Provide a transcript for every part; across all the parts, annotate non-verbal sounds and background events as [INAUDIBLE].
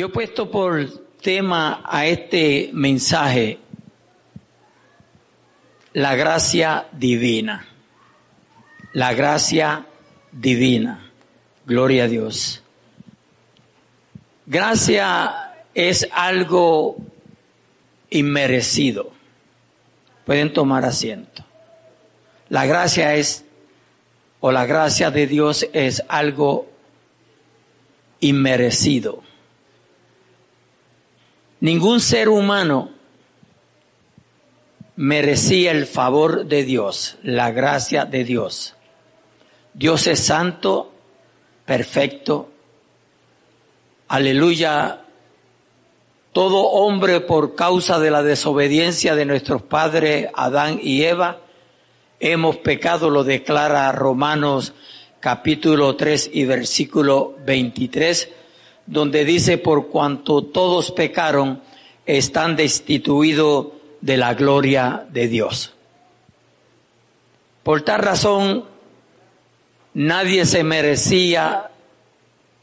Yo he puesto por tema a este mensaje la gracia divina. La gracia divina. Gloria a Dios. Gracia es algo inmerecido. Pueden tomar asiento. La gracia es, o la gracia de Dios es algo inmerecido. Ningún ser humano merecía el favor de Dios, la gracia de Dios. Dios es santo, perfecto. Aleluya. Todo hombre por causa de la desobediencia de nuestros padres Adán y Eva, hemos pecado, lo declara Romanos capítulo 3 y versículo 23, donde dice, por cuanto todos pecaron, están destituidos de la gloria de Dios. Por tal razón, nadie se merecía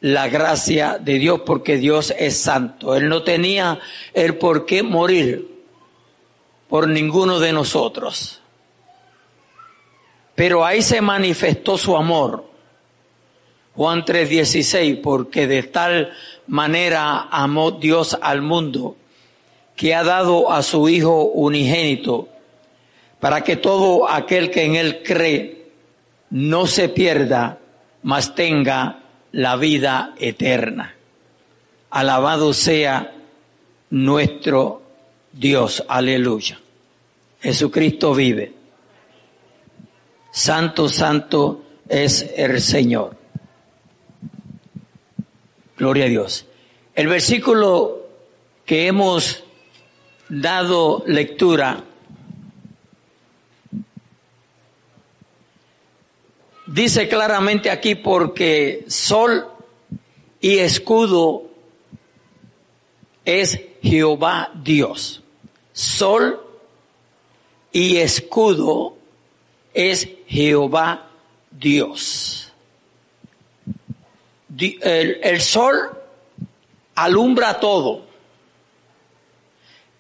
la gracia de Dios porque Dios es santo. Él no tenía el por qué morir por ninguno de nosotros. Pero ahí se manifestó su amor. Juan 3:16, porque de tal manera amó Dios al mundo que ha dado a su Hijo unigénito, para que todo aquel que en Él cree no se pierda, mas tenga la vida eterna. Alabado sea nuestro Dios, aleluya. Jesucristo vive. Santo, santo es el Señor. Gloria a Dios. El versículo que hemos dado lectura, dice claramente aquí porque sol y escudo es Jehová Dios. Sol y escudo es Jehová Dios. El, sol alumbra todo.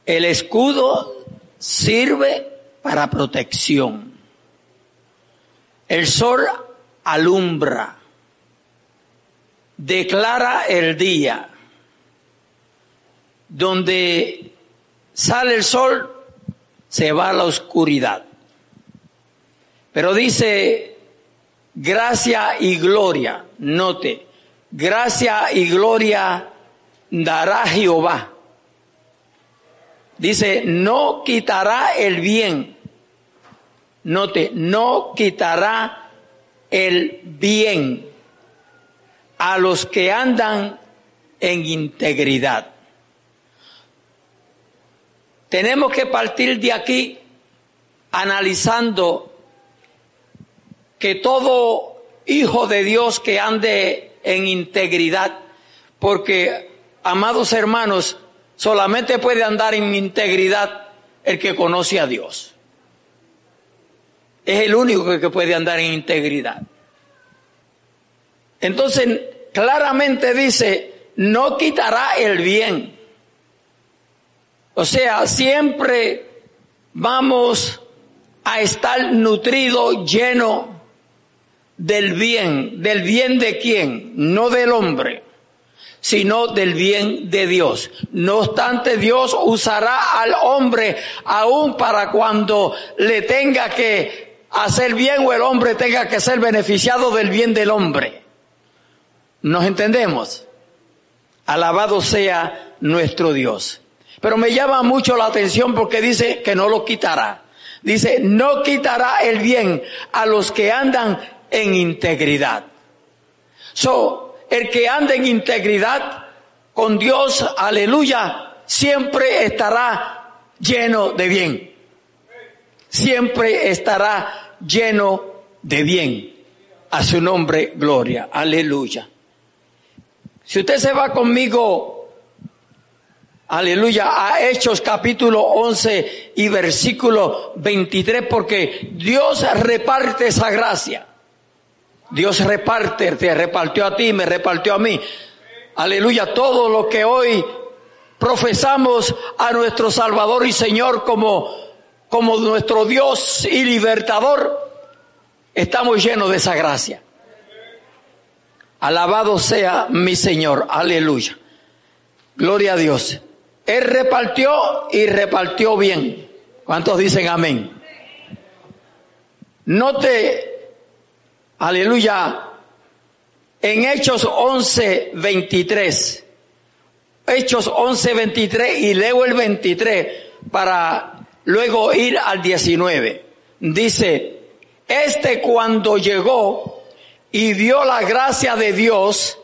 El escudo sirve para protección. El sol alumbra, declara el día. Donde sale el sol, se va a la oscuridad. Pero dice, gracia y gloria, note, gracia y gloria dará Jehová Dice, no quitará el bien. Note, no quitará el bien a los que andan en integridad. Tenemos que partir de aquí analizando que todo hijo de Dios que ande en integridad, porque, amados hermanos, Solamente puede andar en integridad el que conoce a Dios. Es el único que puede andar en integridad. Entonces, claramente dice, no quitará el bien. O sea, siempre vamos a estar nutrido, lleno del bien. ¿Del bien de quién? No del hombre sino del bien de Dios. No obstante, Dios usará al hombre aún para cuando le tenga que hacer bien o el hombre tenga que ser beneficiado del bien del hombre. ¿Nos entendemos? Alabado sea nuestro Dios. Pero me llama mucho la atención porque dice que no lo quitará. Dice, no quitará el bien a los que andan en integridad. So, el que anda en integridad con Dios, aleluya, siempre estará lleno de bien. Siempre estará lleno de bien. A su nombre, gloria. Aleluya. Si usted se va conmigo, aleluya, a Hechos capítulo 11 y versículo 23, porque Dios reparte esa gracia. Dios reparte, te repartió a ti, me repartió a mí. aleluya, todo lo que hoy profesamos a nuestro Salvador y Señor como, como nuestro Dios y libertador, estamos llenos de esa gracia. Alabado sea mi Señor, aleluya. Gloria a Dios. Él repartió y repartió bien. ¿Cuántos dicen amén? Note, aleluya, en Hechos 11, 23. Hechos 11, 23 y leo el 23 para luego ir al 19. Dice, este cuando llegó y vio la gracia de Dios,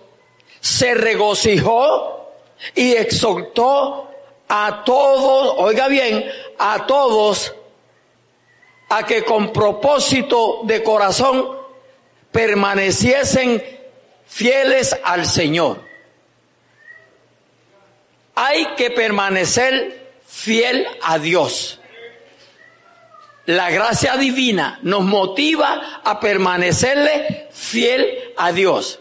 se regocijó y exhortó a todos, oiga bien, a todos, a que con propósito de corazón permaneciesen fieles al Señor. Hay que permanecer fiel a Dios. La gracia divina nos motiva a permanecerle fiel a Dios.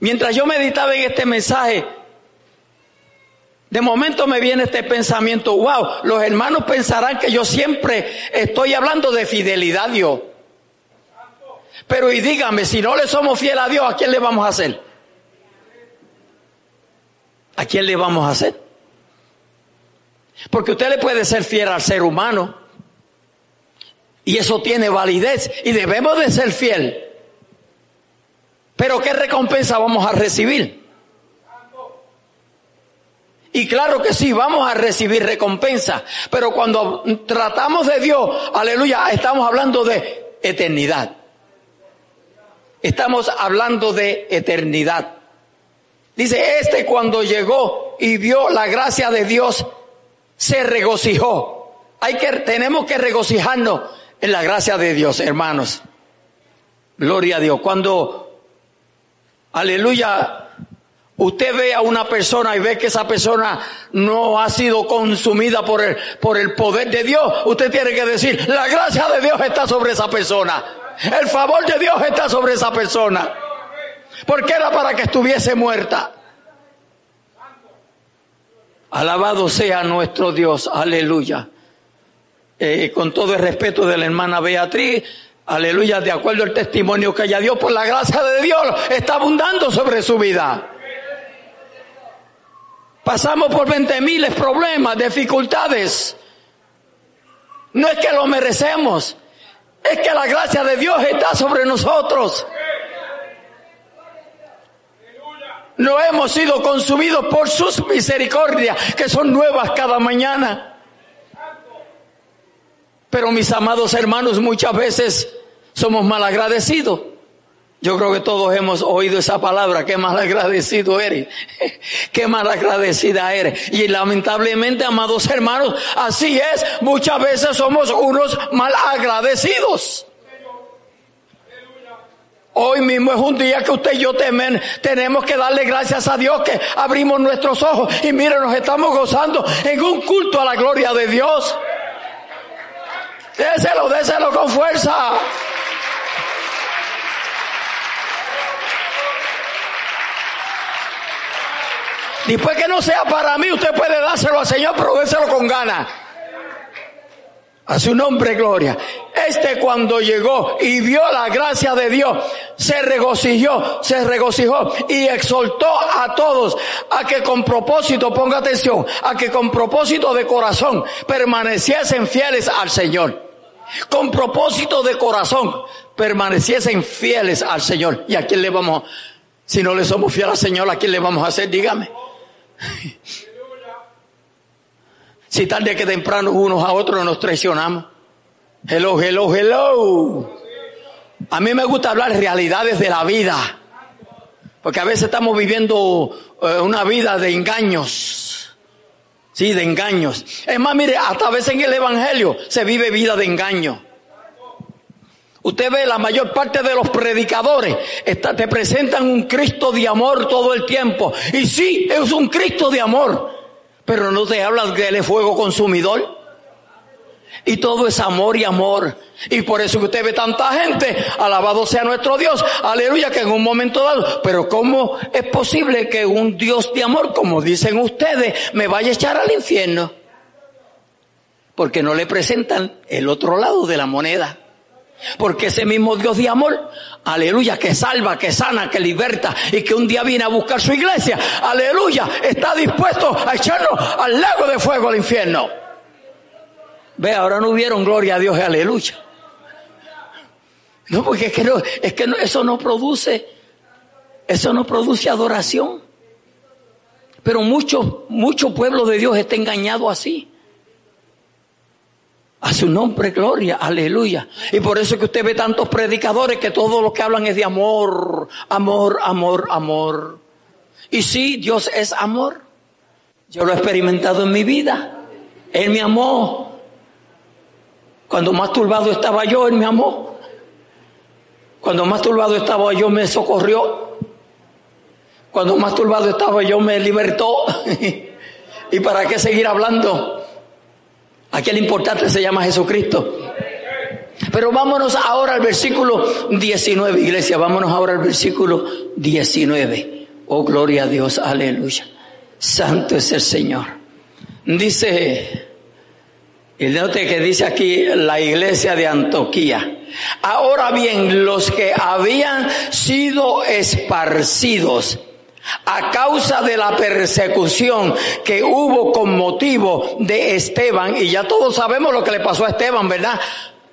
Mientras yo meditaba en este mensaje, de momento me viene este pensamiento, wow, los hermanos pensarán que yo siempre estoy hablando de fidelidad a Dios. Pero y dígame, si no le somos fieles a Dios, ¿a quién le vamos a hacer? ¿A quién le vamos a hacer? Porque usted le puede ser fiel al ser humano. Y eso tiene validez y debemos de ser fiel. Pero ¿qué recompensa vamos a recibir? Y claro que sí, vamos a recibir recompensa. Pero cuando tratamos de Dios, aleluya, estamos hablando de eternidad. Estamos hablando de eternidad. Dice, este cuando llegó y vio la gracia de Dios, se regocijó. Hay que, tenemos que regocijarnos en la gracia de Dios, hermanos. Gloria a Dios. Cuando, aleluya, usted ve a una persona y ve que esa persona no ha sido consumida por el, por el poder de Dios, usted tiene que decir, la gracia de Dios está sobre esa persona. El favor de Dios está sobre esa persona. Porque era para que estuviese muerta. Alabado sea nuestro Dios. Aleluya. Eh, con todo el respeto de la hermana Beatriz, aleluya, de acuerdo al testimonio que ella dio por la gracia de Dios, está abundando sobre su vida. Pasamos por veinte miles problemas, dificultades. No es que lo merecemos, es que la gracia de Dios está sobre nosotros. No hemos sido consumidos por sus misericordias, que son nuevas cada mañana. Pero mis amados hermanos, muchas veces somos malagradecidos. Yo creo que todos hemos oído esa palabra, qué malagradecido eres, [LAUGHS] qué malagradecida eres. Y lamentablemente, amados hermanos, así es, muchas veces somos unos malagradecidos. Hoy mismo es un día que usted y yo temen, tenemos que darle gracias a Dios que abrimos nuestros ojos y mire, nos estamos gozando en un culto a la gloria de Dios. Déselo, déselo con fuerza. Después que no sea para mí, usted puede dárselo al Señor, pero déselo con ganas. A su nombre, gloria. Este cuando llegó y vio la gracia de Dios, se regocijó, se regocijó y exhortó a todos a que con propósito, ponga atención, a que con propósito de corazón permaneciesen fieles al Señor. Con propósito de corazón permaneciesen fieles al Señor. ¿Y a quién le vamos, si no le somos fieles al Señor, a quién le vamos a hacer? Dígame. [LAUGHS] Si tarde que temprano unos a otros nos traicionamos. Hello, hello, hello. A mí me gusta hablar realidades de la vida. Porque a veces estamos viviendo eh, una vida de engaños. Sí, de engaños. Es más, mire, hasta a veces en el Evangelio se vive vida de engaño. Usted ve la mayor parte de los predicadores te presentan un Cristo de amor todo el tiempo. Y sí, es un Cristo de amor. Pero no te hablan que Él es fuego consumidor. Y todo es amor y amor. Y por eso que usted ve tanta gente, alabado sea nuestro Dios, aleluya, que en un momento dado, pero ¿cómo es posible que un Dios de amor, como dicen ustedes, me vaya a echar al infierno? Porque no le presentan el otro lado de la moneda. Porque ese mismo Dios de amor, aleluya, que salva, que sana, que liberta y que un día viene a buscar su iglesia, aleluya, está dispuesto a echarnos al lago de fuego al infierno. Ve, ahora no hubieron gloria a Dios aleluya. No, porque es que, no, es que eso no produce, eso no produce adoración. Pero mucho, mucho pueblo de Dios está engañado así. A su nombre, gloria, aleluya. Y por eso es que usted ve tantos predicadores que todo lo que hablan es de amor, amor, amor, amor. Y sí, Dios es amor. Yo lo he experimentado en mi vida. Él me amó. Cuando más turbado estaba yo, Él me amó. Cuando más turbado estaba yo, me socorrió. Cuando más turbado estaba yo, me libertó. [LAUGHS] ¿Y para qué seguir hablando? Aquí el importante se llama Jesucristo. Pero vámonos ahora al versículo 19, iglesia, vámonos ahora al versículo 19. Oh, gloria a Dios, aleluya. Santo es el Señor. Dice, el note que dice aquí la iglesia de Antioquía. Ahora bien, los que habían sido esparcidos a causa de la persecución que hubo con motivo de Esteban, y ya todos sabemos lo que le pasó a Esteban, ¿verdad?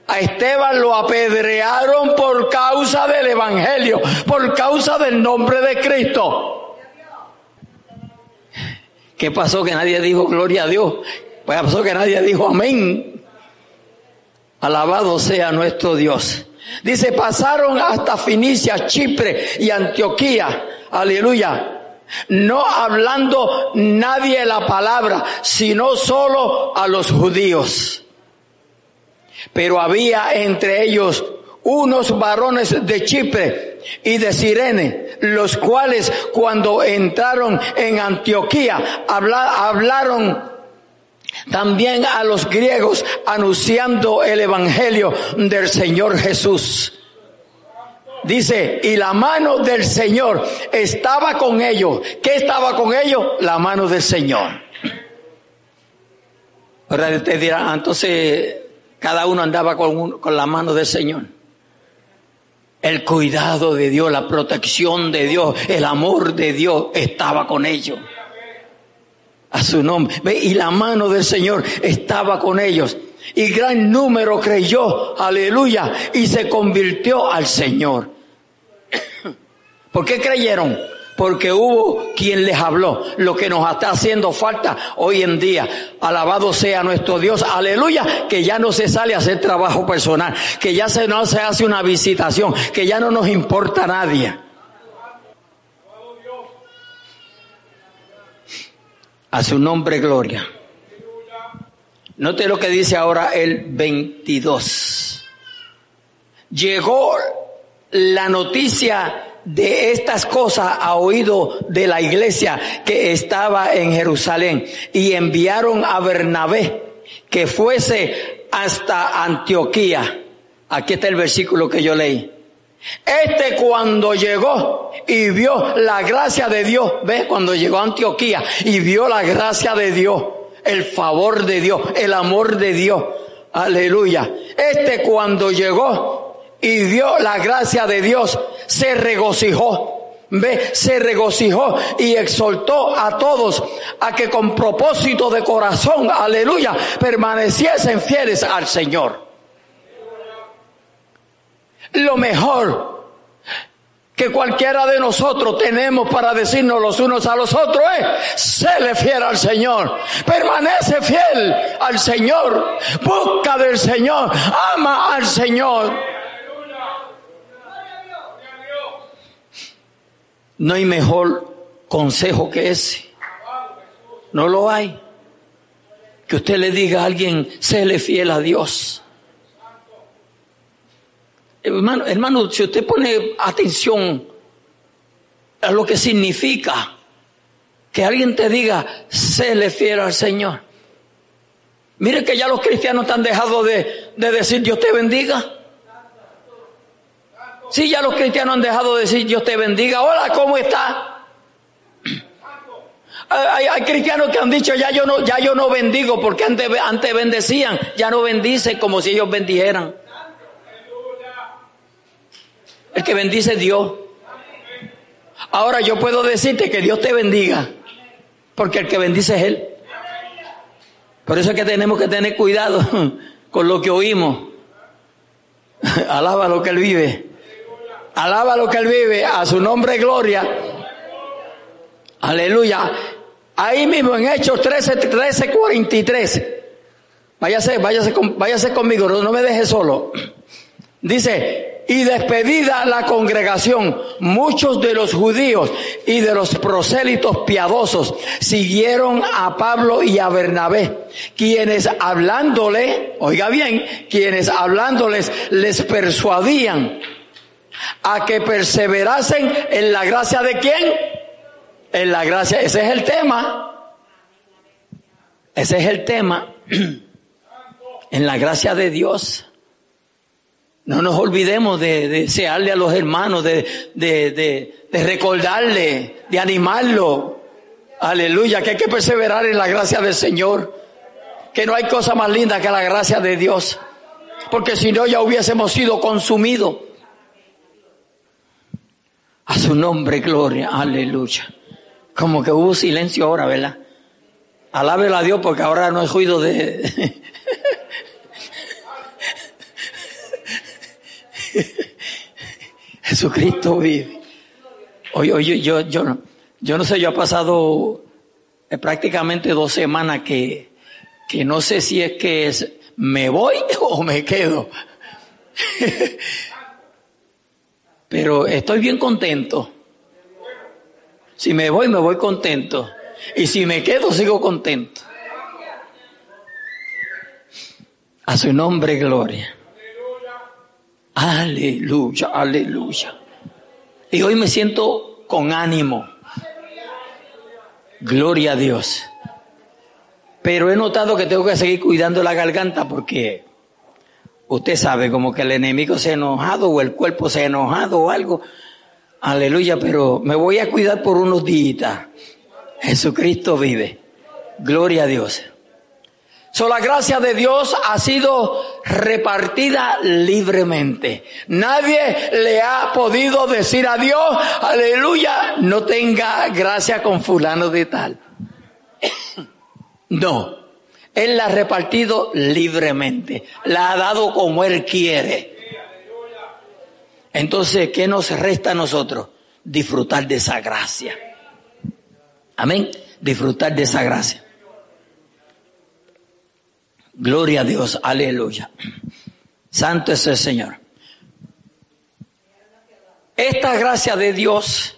A Esteban lo apedrearon por causa del Evangelio, por causa del nombre de Cristo. ¿Qué pasó que nadie dijo gloria a Dios? Pues pasó que nadie dijo amén. Alabado sea nuestro Dios. Dice, pasaron hasta Finicia, Chipre y Antioquía Aleluya. No hablando nadie la palabra, sino solo a los judíos. Pero había entre ellos unos varones de Chipre y de Sirene, los cuales cuando entraron en Antioquía hablaron también a los griegos anunciando el evangelio del Señor Jesús. Dice, y la mano del Señor estaba con ellos. ¿Qué estaba con ellos? La mano del Señor. Dirán, ah, entonces cada uno andaba con, con la mano del Señor. El cuidado de Dios, la protección de Dios, el amor de Dios estaba con ellos. A su nombre. Y la mano del Señor estaba con ellos. Y gran número creyó, aleluya, y se convirtió al Señor. ¿Por qué creyeron? Porque hubo quien les habló, lo que nos está haciendo falta hoy en día. Alabado sea nuestro Dios, aleluya, que ya no se sale a hacer trabajo personal, que ya se, no se hace una visitación, que ya no nos importa a nadie. A su nombre, gloria. Note lo que dice ahora el 22. Llegó la noticia de estas cosas ha oído de la iglesia que estaba en Jerusalén y enviaron a Bernabé que fuese hasta Antioquía. Aquí está el versículo que yo leí. Este cuando llegó y vio la gracia de Dios, ve cuando llegó a Antioquía y vio la gracia de Dios, el favor de Dios, el amor de Dios. Aleluya. Este cuando llegó y vio la gracia de Dios, se regocijó. Ve, se regocijó y exhortó a todos a que con propósito de corazón, aleluya, permaneciesen fieles al Señor. Lo mejor que cualquiera de nosotros tenemos para decirnos los unos a los otros es, séle fiel al Señor, permanece fiel al Señor, busca del Señor, ama al Señor. No hay mejor consejo que ese. No lo hay. Que usted le diga a alguien, séle fiel a Dios. Hermano, hermano, si usted pone atención a lo que significa que alguien te diga, séle fiel al Señor. Mire que ya los cristianos han dejado de, de decir Dios te bendiga. Sí, ya los cristianos han dejado de decir Dios te bendiga. Hola, ¿cómo está? Hay, cristianos que han dicho ya yo no, ya yo no bendigo porque antes, antes bendecían, ya no bendice como si ellos bendijeran. El que bendice es Dios. Ahora yo puedo decirte que Dios te bendiga, porque el que bendice es Él. Por eso es que tenemos que tener cuidado [LAUGHS] con lo que oímos. [LAUGHS] Alaba lo que Él vive. Alaba lo que Él vive. A su nombre gloria. Aleluya. Ahí mismo en Hechos 13, 13, 43. Váyase, váyase, váyase conmigo, no me deje solo. Dice, y despedida la congregación, muchos de los judíos y de los prosélitos piadosos siguieron a Pablo y a Bernabé, quienes hablándole, oiga bien, quienes hablándoles les persuadían a que perseverasen en la gracia de quién? En la gracia, ese es el tema. Ese es el tema. [CLEARS THROAT] en la gracia de Dios. No nos olvidemos de, desearle a los hermanos, de, de, de, recordarle, de animarlo. Aleluya, que hay que perseverar en la gracia del Señor. Que no hay cosa más linda que la gracia de Dios. Porque si no ya hubiésemos sido consumidos. A su nombre, gloria, aleluya. Como que hubo silencio ahora, ¿verdad? Alábelo a Dios porque ahora no he oído de... [LAUGHS] Jesucristo vive. Oye, oye, yo, yo, no, yo no sé, yo he pasado eh, prácticamente dos semanas que, que no sé si es que es, me voy [LAUGHS] o me quedo. [LAUGHS] Pero estoy bien contento. Si me voy, me voy contento. Y si me quedo, sigo contento. A su nombre, gloria. Aleluya, aleluya. Y hoy me siento con ánimo. Gloria a Dios. Pero he notado que tengo que seguir cuidando la garganta porque usted sabe como que el enemigo se ha enojado o el cuerpo se ha enojado o algo. Aleluya, pero me voy a cuidar por unos días. Jesucristo vive. Gloria a Dios. So, la gracia de Dios ha sido repartida libremente. Nadie le ha podido decir a Dios, aleluya, no tenga gracia con fulano de tal. [COUGHS] No, Él la ha repartido libremente, la ha dado como Él quiere. Entonces, ¿qué nos resta a nosotros? Disfrutar de esa gracia. Amén. Disfrutar de esa gracia. Gloria a Dios, aleluya. Santo es el Señor. Esta gracia de Dios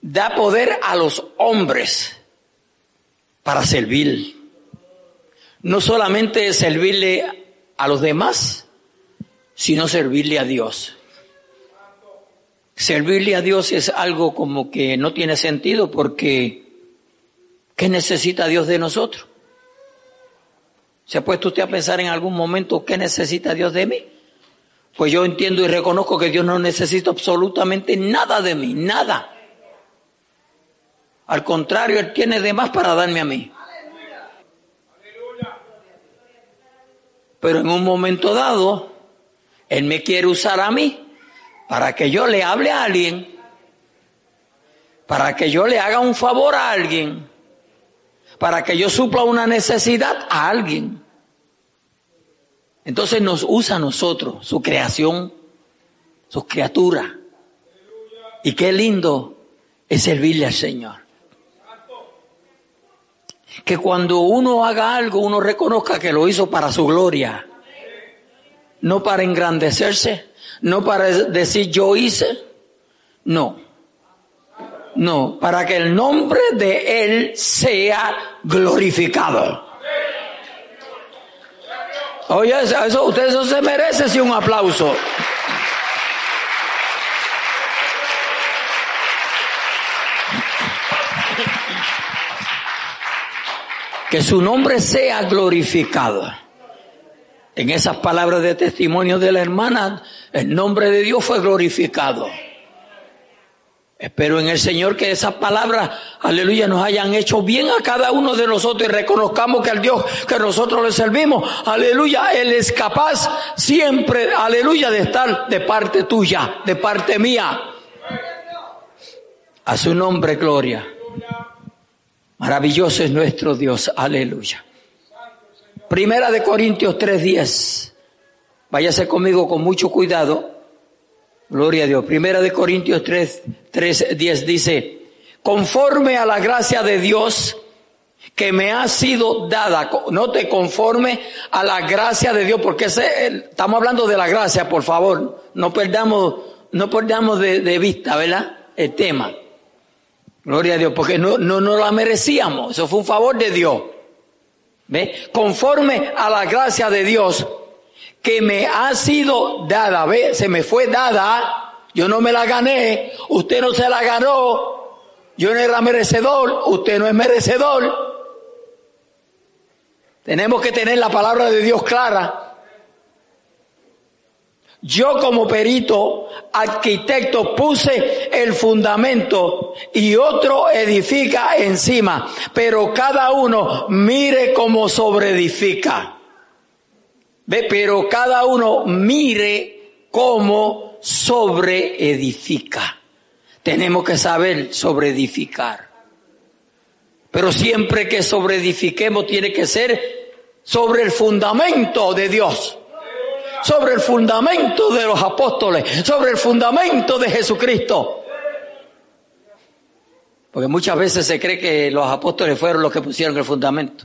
da poder a los hombres para servir. No solamente servirle a los demás, sino servirle a Dios. Servirle a Dios es algo como que no tiene sentido porque ¿qué necesita Dios de nosotros? ¿Se ha puesto usted a pensar en algún momento qué necesita Dios de mí? Pues yo entiendo y reconozco que Dios no necesita absolutamente nada de mí, nada. Al contrario, Él tiene de más para darme a mí. Pero en un momento dado, Él me quiere usar a mí para que yo le hable a alguien, para que yo le haga un favor a alguien para que yo supla una necesidad a alguien. Entonces nos usa a nosotros, su creación, sus criaturas. Y qué lindo es servirle al Señor. Que cuando uno haga algo, uno reconozca que lo hizo para su gloria. No para engrandecerse, no para decir yo hice. No no, para que el nombre de Él sea glorificado. Oye, eso, usted eso se merece sí, un aplauso. Que su nombre sea glorificado. En esas palabras de testimonio de la hermana, el nombre de Dios fue glorificado. Espero en el Señor que esas palabras, aleluya, nos hayan hecho bien a cada uno de nosotros y reconozcamos que al Dios que nosotros le servimos, aleluya, Él es capaz siempre, aleluya, de estar de parte tuya, de parte mía. A su nombre, gloria. Maravilloso es nuestro Dios, aleluya. Primera de Corintios 3:10. Váyase conmigo con mucho cuidado. Gloria a Dios. Primera de Corintios 3, 3, 10 dice, conforme a la gracia de Dios que me ha sido dada, no te conforme a la gracia de Dios, porque estamos hablando de la gracia, por favor, no perdamos, no perdamos de, de vista, ¿verdad? El tema. Gloria a Dios, porque no, no, no la merecíamos, eso fue un favor de Dios. ¿Ve? Conforme a la gracia de Dios que me ha sido dada, ve, se me fue dada, yo no me la gané, usted no se la ganó, yo no era merecedor, usted no es merecedor. Tenemos que tener la palabra de Dios clara. Yo como perito, arquitecto, puse el fundamento y otro edifica encima, pero cada uno mire cómo sobreedifica. Ve, pero cada uno mire cómo sobreedifica. Tenemos que saber sobreedificar. Pero siempre que sobreedifiquemos tiene que ser sobre el fundamento de Dios. Sobre el fundamento de los apóstoles. Sobre el fundamento de Jesucristo. Porque muchas veces se cree que los apóstoles fueron los que pusieron el fundamento.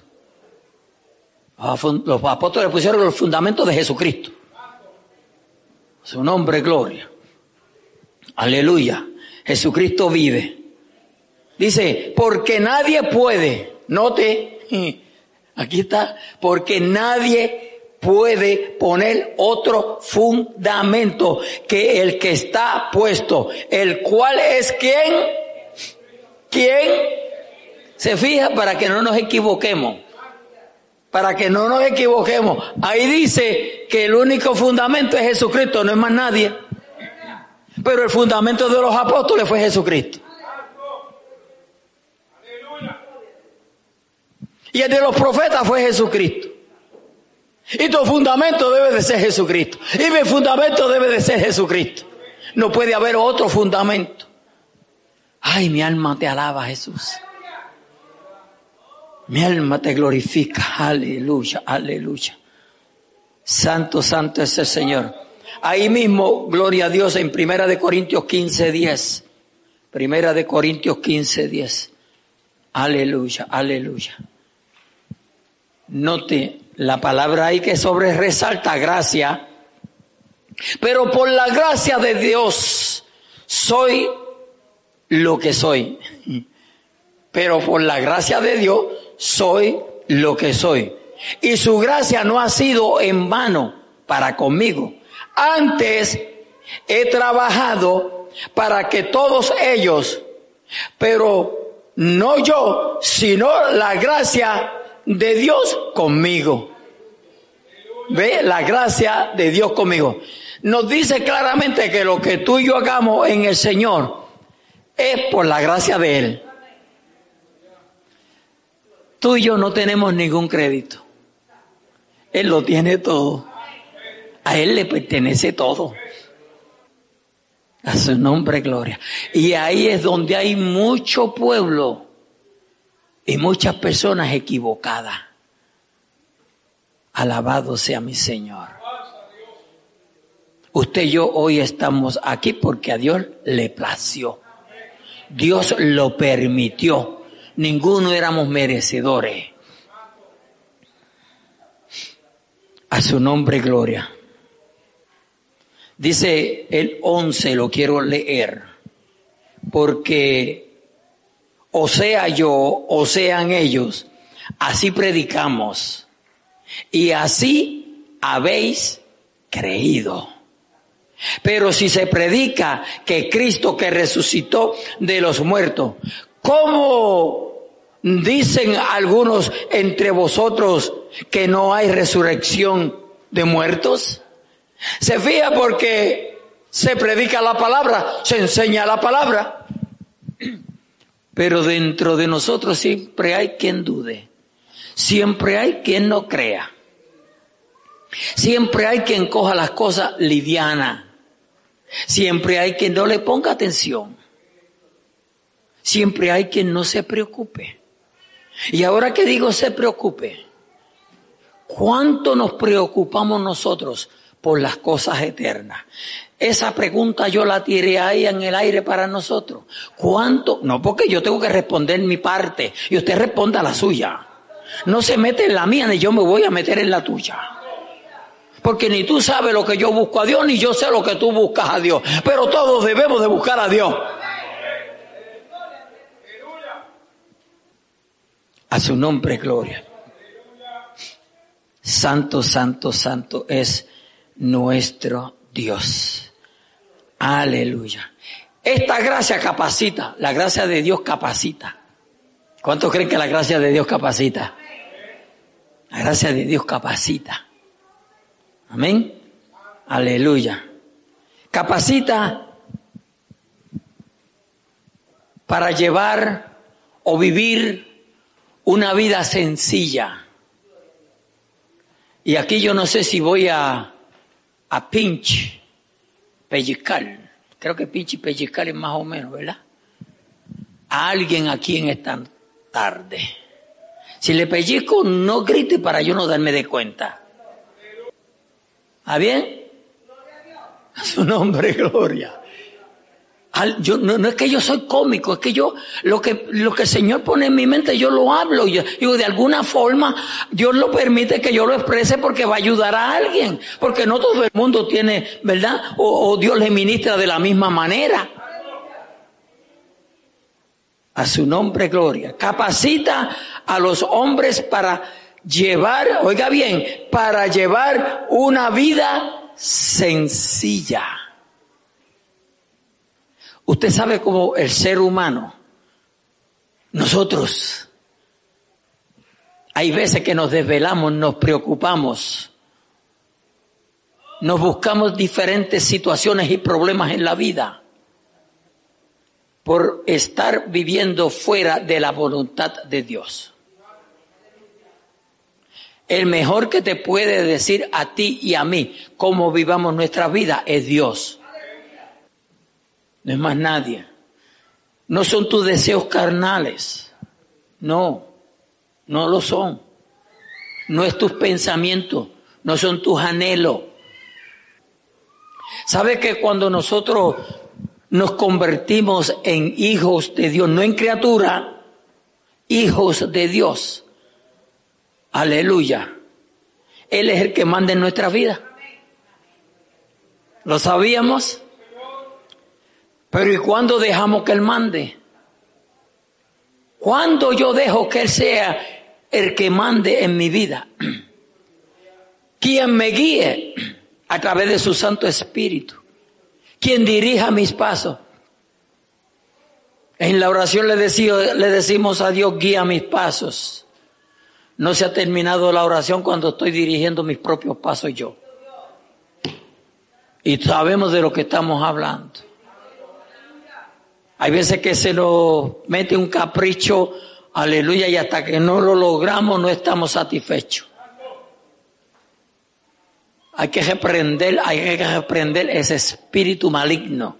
Los apóstoles pusieron los fundamentos de Jesucristo. Su nombre, gloria. Aleluya. Jesucristo vive. Dice, porque nadie puede, note, [LAUGHS] aquí está, porque nadie puede poner otro fundamento que el que está puesto, el cual es quien, quien se fija para que no nos equivoquemos para que no nos equivoquemos. Ahí dice que el único fundamento es Jesucristo, no es más nadie. Pero el fundamento de los apóstoles fue Jesucristo. Y el de los profetas fue Jesucristo. Y tu fundamento debe de ser Jesucristo. Y mi fundamento debe de ser Jesucristo. No puede haber otro fundamento. Ay, mi alma te alaba, Jesús. Mi alma te glorifica. Aleluya, aleluya. Santo, santo es el Señor. Ahí mismo, gloria a Dios, en Primera de Corintios 15, 10. Primera de Corintios 15, 10. Aleluya, aleluya. Note la palabra ahí que sobre resalta gracia. Pero por la gracia de Dios soy lo que soy. Pero por la gracia de Dios soy lo que soy. Y su gracia no ha sido en vano para conmigo. Antes he trabajado para que todos ellos, pero no yo, sino la gracia de Dios conmigo. ¿Ve? La gracia de Dios conmigo. Nos dice claramente que lo que tú y yo hagamos en el Señor es por la gracia de Él. Tú y yo no tenemos ningún crédito. Él lo tiene todo. A Él le pertenece todo. A su nombre, gloria. Y ahí es donde hay mucho pueblo y muchas personas equivocadas. Alabado sea mi Señor. Usted y yo hoy estamos aquí porque a Dios le plació. Dios lo permitió ninguno éramos merecedores. A su nombre, gloria. Dice el 11, lo quiero leer, porque o sea yo, o sean ellos, así predicamos y así habéis creído. Pero si se predica que Cristo que resucitó de los muertos, ¿Cómo Dicen algunos entre vosotros que no hay resurrección de muertos. Se fía porque se predica la palabra, se enseña la palabra. Pero dentro de nosotros siempre hay quien dude. Siempre hay quien no crea. Siempre hay quien coja las cosas livianas. Siempre hay quien no le ponga atención. Siempre hay quien no se preocupe. Y ahora que digo se preocupe, ¿cuánto nos preocupamos nosotros por las cosas eternas? Esa pregunta yo la tiré ahí en el aire para nosotros. ¿Cuánto? No, porque yo tengo que responder mi parte y usted responda la suya. No se mete en la mía ni yo me voy a meter en la tuya. Porque ni tú sabes lo que yo busco a Dios, ni yo sé lo que tú buscas a Dios. Pero todos debemos de buscar a Dios. A su nombre, gloria. Santo, santo, santo es nuestro Dios. Aleluya. Esta gracia capacita, la gracia de Dios capacita. ¿Cuántos creen que la gracia de Dios capacita? La gracia de Dios capacita. Amén. Aleluya. Capacita para llevar o vivir una vida sencilla. Y aquí yo no sé si voy a, a pinch, pellizcar. Creo que pinch y pellizcar es más o menos, ¿verdad? A alguien aquí en esta tarde. Si le pellizco, no grite para yo no darme de cuenta. ¿Ah, bien? A [LAUGHS] su nombre, gloria. Yo, no, es que yo soy cómico, es que yo, lo que, lo que el Señor pone en mi mente, yo lo hablo. Y digo, de alguna forma, Dios lo permite que yo lo exprese porque va a ayudar a alguien. Porque no todo el mundo tiene, ¿verdad? O Dios le ministra de la misma manera. A su nombre, gloria. Capacita a los hombres para llevar, oiga bien, para llevar una vida sencilla. Usted sabe cómo el ser humano, nosotros, hay veces que nos desvelamos, nos preocupamos, nos buscamos diferentes situaciones y problemas en la vida por estar viviendo fuera de la voluntad de Dios. El mejor que te puede decir a ti y a mí cómo vivamos nuestra vida es Dios. No es más nadie. No son tus deseos carnales. No, no lo son. No es tus pensamientos, no son tus anhelos. ¿Sabe que cuando nosotros nos convertimos en hijos de Dios, no en criatura, hijos de Dios, Aleluya. Él es el que manda en nuestra vida. ¿Lo sabíamos? Pero ¿y cuándo dejamos que Él mande? ¿Cuándo yo dejo que Él sea el que mande en mi vida? [CLEARS THROAT] Quien me guíe a través de su Santo Espíritu. Quien dirija mis pasos. En la oración le, le decimos a Dios, guía mis pasos. No se ha terminado la oración cuando estoy dirigiendo mis propios pasos yo. Y sabemos de lo que estamos hablando. Hay veces que se nos mete un capricho, aleluya, y hasta que no lo logramos no estamos satisfechos. Hay que reprender, hay que reprender ese espíritu maligno.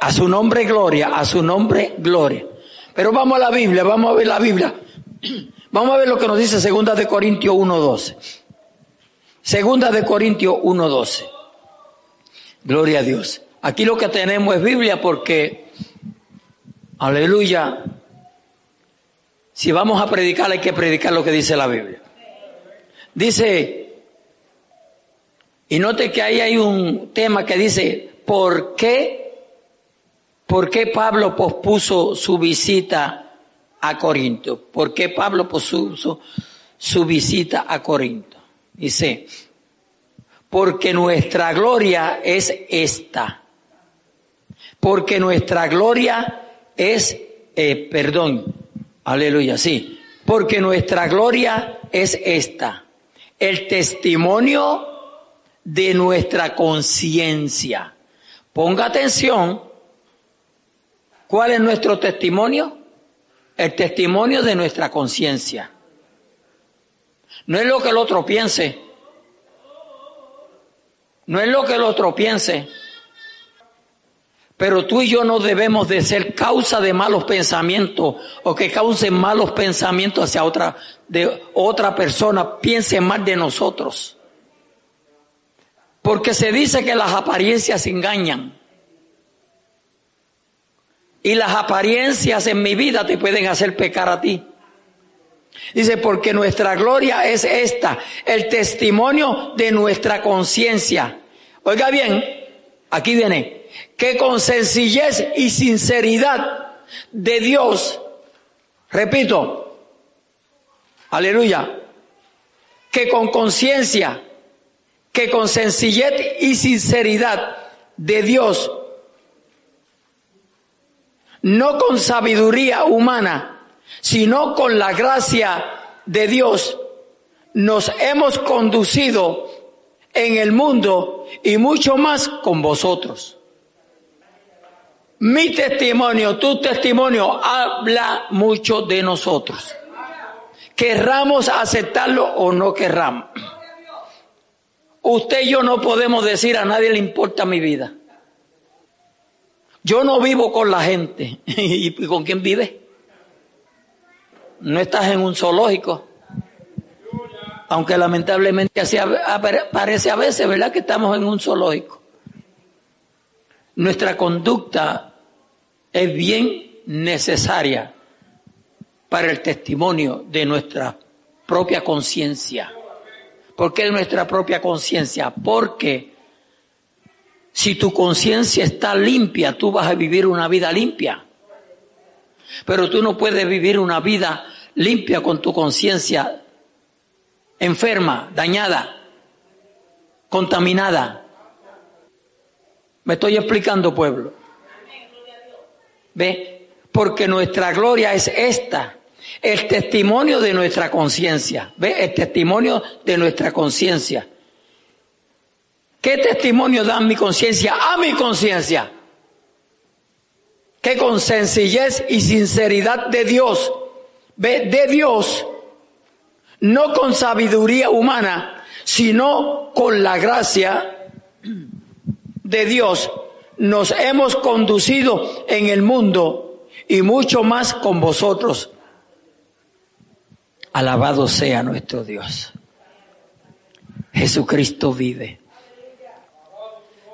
A su nombre gloria, a su nombre gloria. Pero vamos a la Biblia, vamos a ver la Biblia. [CLEARS THROAT] Vamos a ver lo que nos dice Segunda de Corintios 1.12. Segunda de Corintios 1.12. Gloria a Dios. Aquí lo que tenemos es Biblia porque, aleluya, si vamos a predicar hay que predicar lo que dice la Biblia. Dice, y note que ahí hay un tema que dice, ¿por qué, por qué Pablo pospuso su visita a Corinto. ¿Por qué Pablo puso su visita a Corinto? Dice, porque nuestra gloria es esta. Porque nuestra gloria es, eh, perdón, Aleluya, sí. Porque nuestra gloria es esta, el testimonio de nuestra conciencia. Ponga atención, ¿cuál es nuestro testimonio? El testimonio de nuestra conciencia. No es lo que el otro piense. No es lo que el otro piense. Pero tú y yo no debemos de ser causa de malos pensamientos o que causen malos pensamientos hacia otra, de otra persona, piense mal de nosotros. Porque se dice que las apariencias engañan. Y las apariencias en mi vida te pueden hacer pecar a ti. Dice, porque nuestra gloria es esta, el testimonio de nuestra conciencia. Oiga bien, aquí viene, que con sencillez y sinceridad de Dios, repito, aleluya, que con conciencia, que con sencillez y sinceridad de Dios, no con sabiduría humana, sino con la gracia de Dios, nos hemos conducido en el mundo y mucho más con vosotros. Mi testimonio, tu testimonio habla mucho de nosotros. Querramos aceptarlo o no querramos. Usted y yo no podemos decir a nadie le importa mi vida. Yo no vivo con la gente. [LAUGHS] ¿Y con quién vive? No estás en un zoológico. Aunque lamentablemente así parece a veces, ¿verdad? Que estamos en un zoológico. Nuestra conducta es bien necesaria para el testimonio de nuestra propia conciencia. ¿Por qué nuestra propia conciencia? Porque si tu conciencia está limpia, tú vas a vivir una vida limpia. Pero tú no puedes vivir una vida limpia con tu conciencia enferma, dañada, contaminada. ¿Me estoy explicando, pueblo? ¿Ve? Porque nuestra gloria es esta, el testimonio de nuestra conciencia. ¿Ve? El testimonio de nuestra conciencia. ¿Qué testimonio da mi conciencia a mi conciencia? Que con sencillez y sinceridad de Dios, ¿ve? De Dios, no con sabiduría humana, sino con la gracia de Dios nos hemos conducido en el mundo y mucho más con vosotros. Alabado sea nuestro Dios. Jesucristo vive.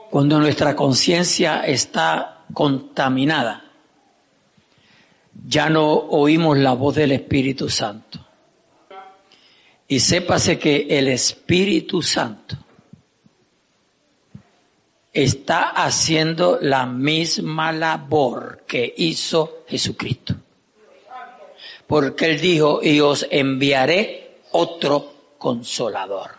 Cuando nuestra conciencia está contaminada, ya no oímos la voz del Espíritu Santo. Y sépase que el Espíritu Santo está haciendo la misma labor que hizo Jesucristo. Porque Él dijo, y os enviaré otro consolador.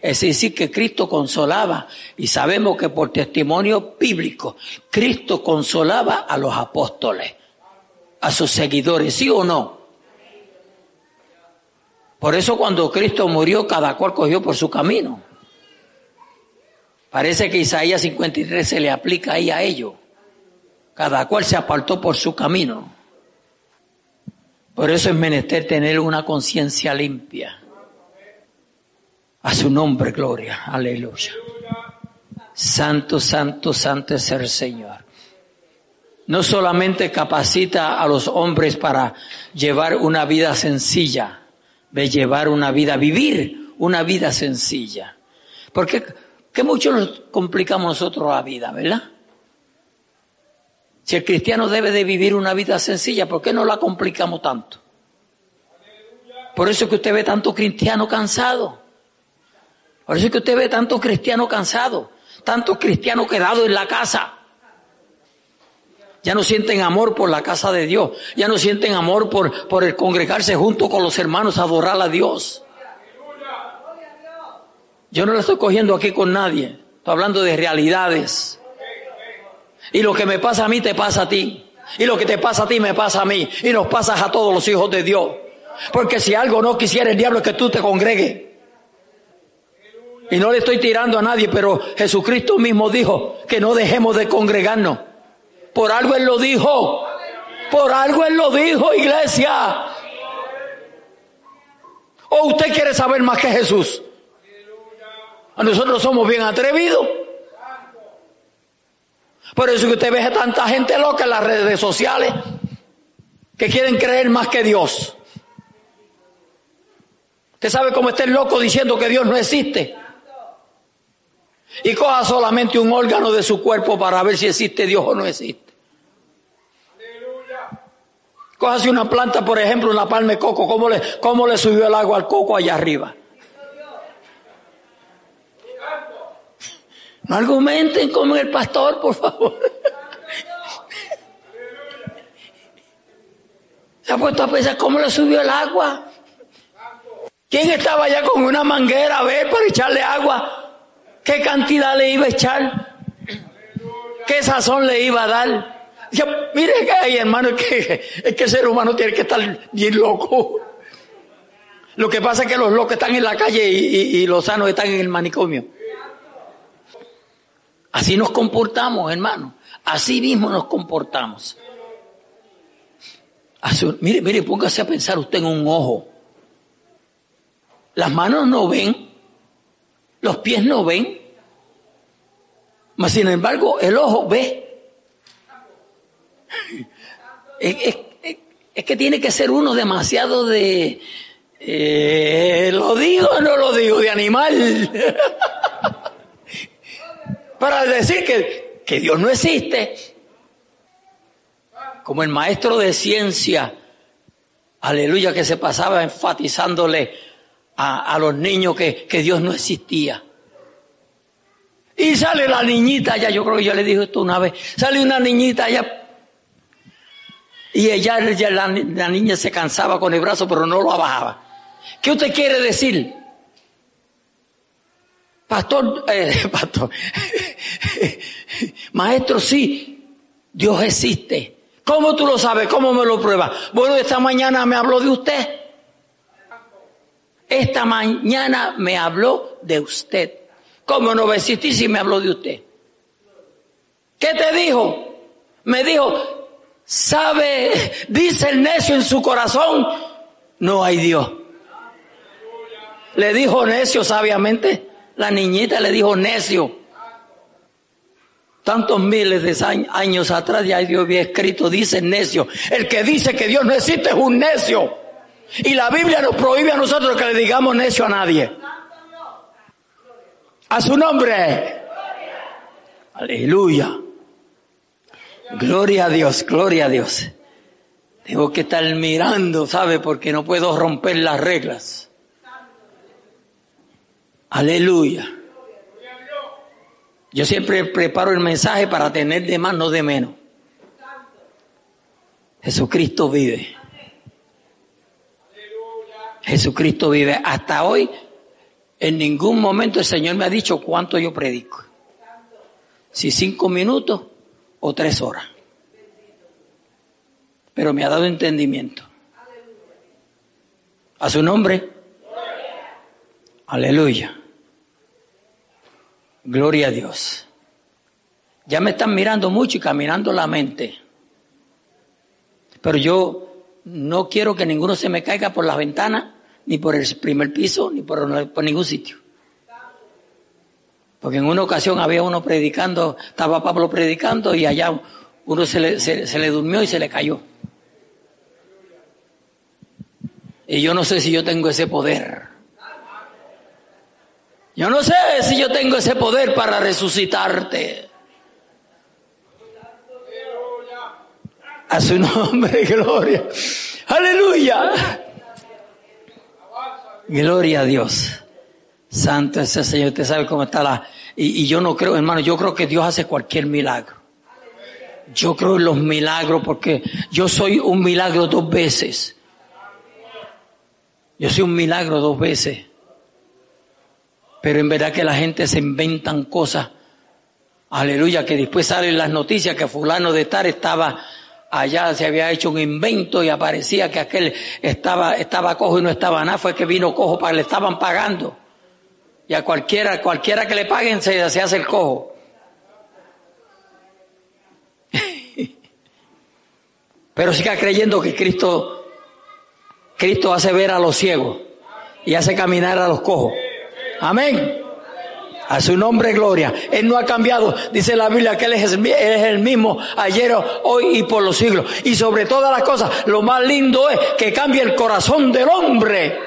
Es decir, que Cristo consolaba, y sabemos que por testimonio bíblico, Cristo consolaba a los apóstoles, a sus seguidores, ¿sí o no? Por eso cuando Cristo murió, cada cual cogió por su camino. Parece que Isaías 53 se le aplica ahí a ello. Cada cual se apartó por su camino. Por eso es menester tener una conciencia limpia. A su nombre, gloria. Aleluya. Santo, santo, santo es el Señor. No solamente capacita a los hombres para llevar una vida sencilla, de llevar una vida, vivir una vida sencilla. Porque que mucho nos complicamos nosotros la vida, ¿verdad? Si el cristiano debe de vivir una vida sencilla, ¿por qué no la complicamos tanto? Por eso es que usted ve tanto cristiano cansado. Por eso es que usted ve tanto cristiano cansado, tantos cristianos quedados en la casa. Ya no sienten amor por la casa de Dios, ya no sienten amor por, por el congregarse junto con los hermanos a adorar a Dios. Yo no lo estoy cogiendo aquí con nadie. Estoy hablando de realidades. Y lo que me pasa a mí te pasa a ti. Y lo que te pasa a ti me pasa a mí. Y nos pasa a todos los hijos de Dios. Porque si algo no quisiera el diablo es que tú te congregues. Y no le estoy tirando a nadie, pero Jesucristo mismo dijo que no dejemos de congregarnos. Por algo Él lo dijo. Por algo Él lo dijo, iglesia. ¿O usted quiere saber más que Jesús? Nosotros somos bien atrevidos. Por eso que usted ve a tanta gente loca en las redes sociales que quieren creer más que Dios. Usted sabe cómo está el loco diciendo que Dios no existe. Y coja solamente un órgano de su cuerpo para ver si existe Dios o no existe. Cójase una planta, por ejemplo, una palma de coco. ¿Cómo le, ¿Cómo le subió el agua al coco allá arriba? No argumenten como el pastor, por favor. Se ha puesto a pensar cómo le subió el agua. ¿Quién estaba allá con una manguera a ver para echarle agua? ¿Qué cantidad le iba a echar? ¿Qué sazón le iba a dar? mire que hay hermano, es que, es que el ser humano tiene que estar bien loco. Lo que pasa es que los locos están en la calle y los sanos están en el manicomio. Así nos comportamos, hermano. Así mismo nos comportamos. mire, mire, póngase a pensar usted en un ojo. Las manos no ven, los pies no ven, mas sin embargo el ojo ve. Es, que tiene que ser uno demasiado de... Eh, ¿Lo digo o no lo digo? De animal. [LAUGHS] para decir que, que Dios no existe. Como el maestro de ciencia, aleluya, que se pasaba enfatizándole a, a los niños que, que, Dios no existía. Y sale la niñita allá, yo creo que yo le dije esto una vez, sale una niñita allá y ella, la, la niña se cansaba con el brazo, pero no lo abajaba. ¿Qué usted quiere decir? Pastor, eh, [LAUGHS] pastor, maestro, sí, Dios existe. ¿Cómo tú lo sabes? ¿Cómo me lo pruebas? Bueno, esta mañana me habló de usted. Esta mañana me habló de usted. ¿Cómo no va a existir si me habló de usted? ¿Qué te dijo? Me dijo, sabe, dice el necio en su corazón, no hay Dios. Le dijo necio sabiamente. La niñita le dijo necio. Tantos miles de años atrás ya Dios había escrito, dice necio. El que dice que Dios no existe es un necio. Y la Biblia nos prohíbe a nosotros que le digamos necio a nadie. A su nombre. Aleluya. Gloria a Dios, gloria a Dios. Tengo que estar mirando, ¿sabe? Porque no puedo romper las reglas. Aleluya. Yo siempre preparo el mensaje para tener de más, no de menos. Jesucristo vive. Jesucristo vive. Hasta hoy, en ningún momento el Señor me ha dicho cuánto yo predico. Si cinco minutos o tres horas. Pero me ha dado entendimiento. A su nombre. Aleluya. Gloria a Dios. Ya me están mirando mucho y caminando la mente. Pero yo no quiero que ninguno se me caiga por la ventana, ni por el primer piso, ni por, por ningún sitio. Porque en una ocasión había uno predicando, estaba Pablo predicando y allá uno se le, se le durmió y se le cayó. Y yo no sé si yo tengo ese poder. Yo no sé si yo tengo ese poder para resucitarte. A su nombre, [LAUGHS] gloria. Aleluya. Gloria a Dios. Santo ese Señor. Usted sabe cómo está la... Y, y, yo no creo, hermano, yo creo que Dios hace cualquier milagro. Yo creo en los milagros porque yo soy un milagro dos veces. Yo soy un milagro dos veces. Pero en verdad que la gente se inventan cosas. Aleluya, que después salen las noticias que fulano de tal estaba allá se había hecho un invento y aparecía que aquel estaba, estaba cojo y no estaba nada, fue que vino cojo para le estaban pagando. Y a cualquiera, cualquiera que le paguen se, se hace el cojo. [LAUGHS] Pero siga creyendo que Cristo, Cristo hace ver a los ciegos y hace caminar a los cojos. Amén. A su nombre gloria. Él no ha cambiado. Dice la Biblia que Él es, el mismo ayer, hoy y por los siglos. Y sobre todas las cosas, lo más lindo es que cambie el corazón del hombre.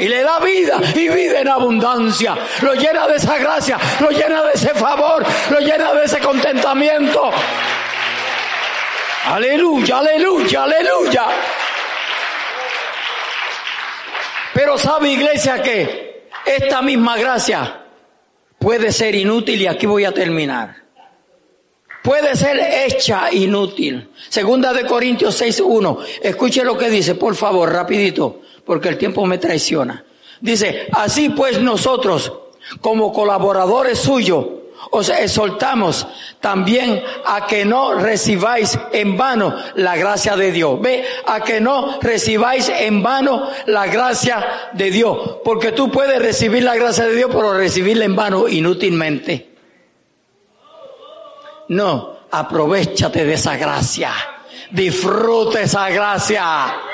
Y le da vida y vida en abundancia. Lo llena de esa gracia, lo llena de ese favor, lo llena de ese contentamiento. Aleluya, aleluya, aleluya. Pero sabe iglesia que esta misma gracia puede ser inútil y aquí voy a terminar. Puede ser hecha inútil. Segunda de Corintios 6.1. Escuche lo que dice, por favor, rapidito, porque el tiempo me traiciona. Dice, así pues nosotros, como colaboradores suyos, os exhortamos también a que no recibáis en vano la gracia de Dios. Ve, a que no recibáis en vano la gracia de Dios. Porque tú puedes recibir la gracia de Dios, pero recibirla en vano inútilmente. No, aprovechate de esa gracia. Disfruta esa gracia.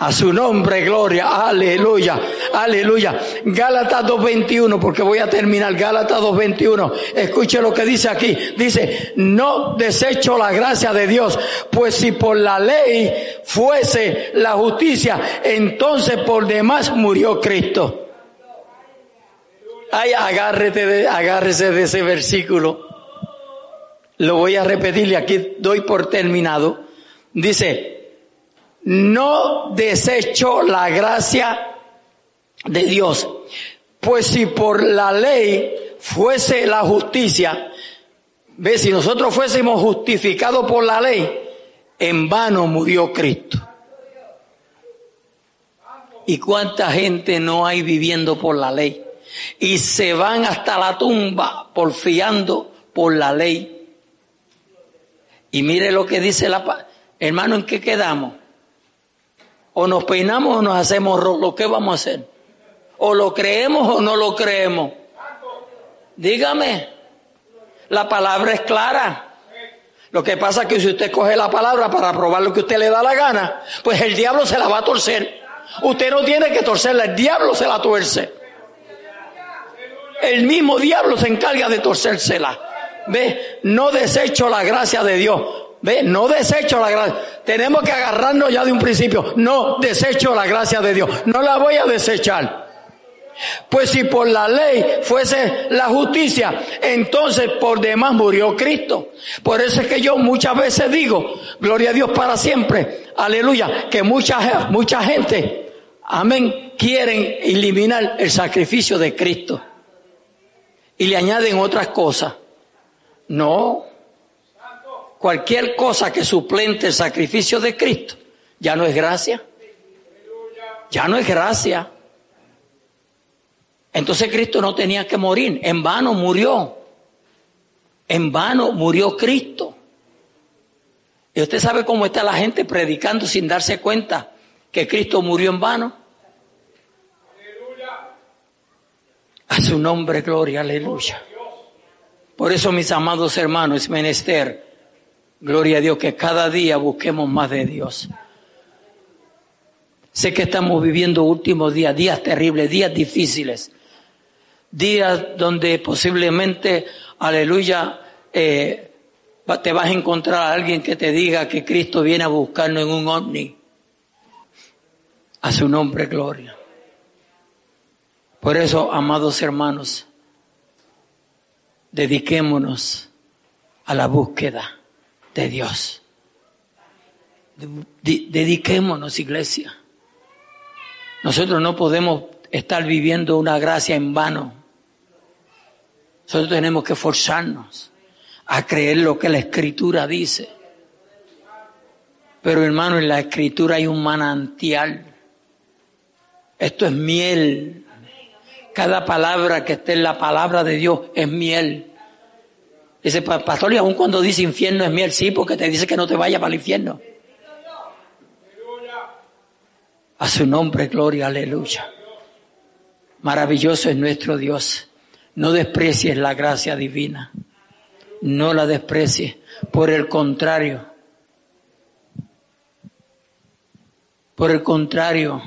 A su nombre, gloria, aleluya, aleluya. Gálatas 2.21, porque voy a terminar. Gálatas 2.21. Escuche lo que dice aquí. Dice, no desecho la gracia de Dios, pues si por la ley fuese la justicia, entonces por demás murió Cristo. Ay, agárrete de, agárrese de ese versículo. Lo voy a repetir y aquí doy por terminado. Dice, no desecho la gracia de Dios. Pues si por la ley fuese la justicia, ve, si nosotros fuésemos justificados por la ley, en vano murió Cristo. ¿Y cuánta gente no hay viviendo por la ley? Y se van hasta la tumba porfiando por la ley. Y mire lo que dice la... Hermano, ¿en qué quedamos? O nos peinamos o nos hacemos lo que vamos a hacer? O lo creemos o no lo creemos. Dígame, la palabra es clara. Lo que pasa es que si usted coge la palabra para probar lo que usted le da la gana, pues el diablo se la va a torcer. Usted no tiene que torcerla, el diablo se la tuerce. El mismo diablo se encarga de torcérsela. Ve, no desecho la gracia de Dios. Ve, no desecho la gracia. Tenemos que agarrarnos ya de un principio. No desecho la gracia de Dios. No la voy a desechar. Pues si por la ley fuese la justicia, entonces por demás murió Cristo. Por eso es que yo muchas veces digo, gloria a Dios para siempre, aleluya, que mucha, mucha gente, amén, quieren eliminar el sacrificio de Cristo. Y le añaden otras cosas. No, cualquier cosa que suplente el sacrificio de Cristo, ya no es gracia. Ya no es gracia. Entonces Cristo no tenía que morir, en vano murió. En vano murió Cristo. ¿Y usted sabe cómo está la gente predicando sin darse cuenta que Cristo murió en vano? A su nombre, gloria, aleluya. Por eso, mis amados hermanos, es menester Gloria a Dios que cada día busquemos más de Dios. Sé que estamos viviendo últimos días, días terribles, días difíciles, días donde posiblemente, aleluya, eh, te vas a encontrar a alguien que te diga que Cristo viene a buscarnos en un ovni. A su nombre, gloria. Por eso, amados hermanos, dediquémonos a la búsqueda de Dios. Dediquémonos, iglesia. Nosotros no podemos estar viviendo una gracia en vano. Nosotros tenemos que forzarnos a creer lo que la escritura dice. Pero hermano, en la escritura hay un manantial. Esto es miel. Cada palabra que esté en la palabra de Dios es miel. Dice, pastor, y aún cuando dice infierno es miel, sí, porque te dice que no te vayas para el infierno. A su nombre, gloria, aleluya. Maravilloso es nuestro Dios. No desprecies la gracia divina. No la desprecies. Por el contrario. Por el contrario.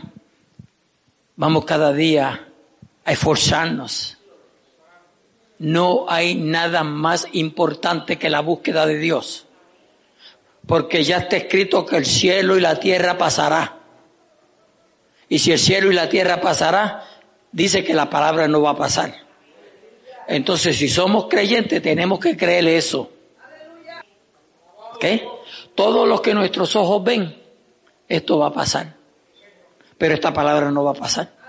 Vamos cada día a esforzarnos. No hay nada más importante que la búsqueda de Dios. Porque ya está escrito que el cielo y la tierra pasará. Y si el cielo y la tierra pasará, dice que la palabra no va a pasar. Entonces, si somos creyentes, tenemos que creer eso. ¿Ok? Todo lo que nuestros ojos ven, esto va a pasar. Pero esta palabra no va a pasar.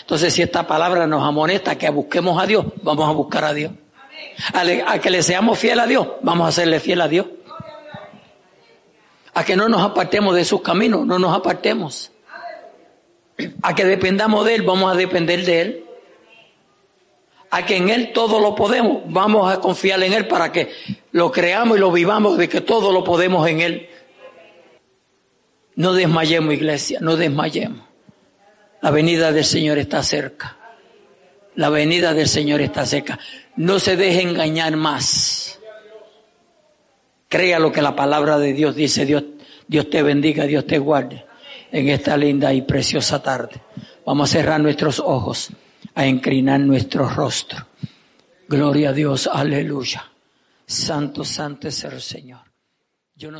Entonces, si esta palabra nos amonesta que busquemos a Dios, vamos a buscar a Dios. A, que le seamos fiel a Dios, vamos a serle fiel a Dios. A que no nos apartemos de sus caminos, no nos apartemos. A que dependamos de Él, vamos a depender de Él. A que en Él todo lo podemos, vamos a confiar en Él para que lo creamos y lo vivamos de que todo lo podemos en Él. No desmayemos, iglesia, no desmayemos. La venida del Señor está cerca. La venida del Señor está cerca. No se deje engañar más. Crea lo que la palabra de Dios dice. Dios, Dios te bendiga, Dios te guarde en esta linda y preciosa tarde. Vamos a cerrar nuestros ojos, a inclinar nuestro rostro. Gloria a Dios, aleluya. Santo, santo es el Señor.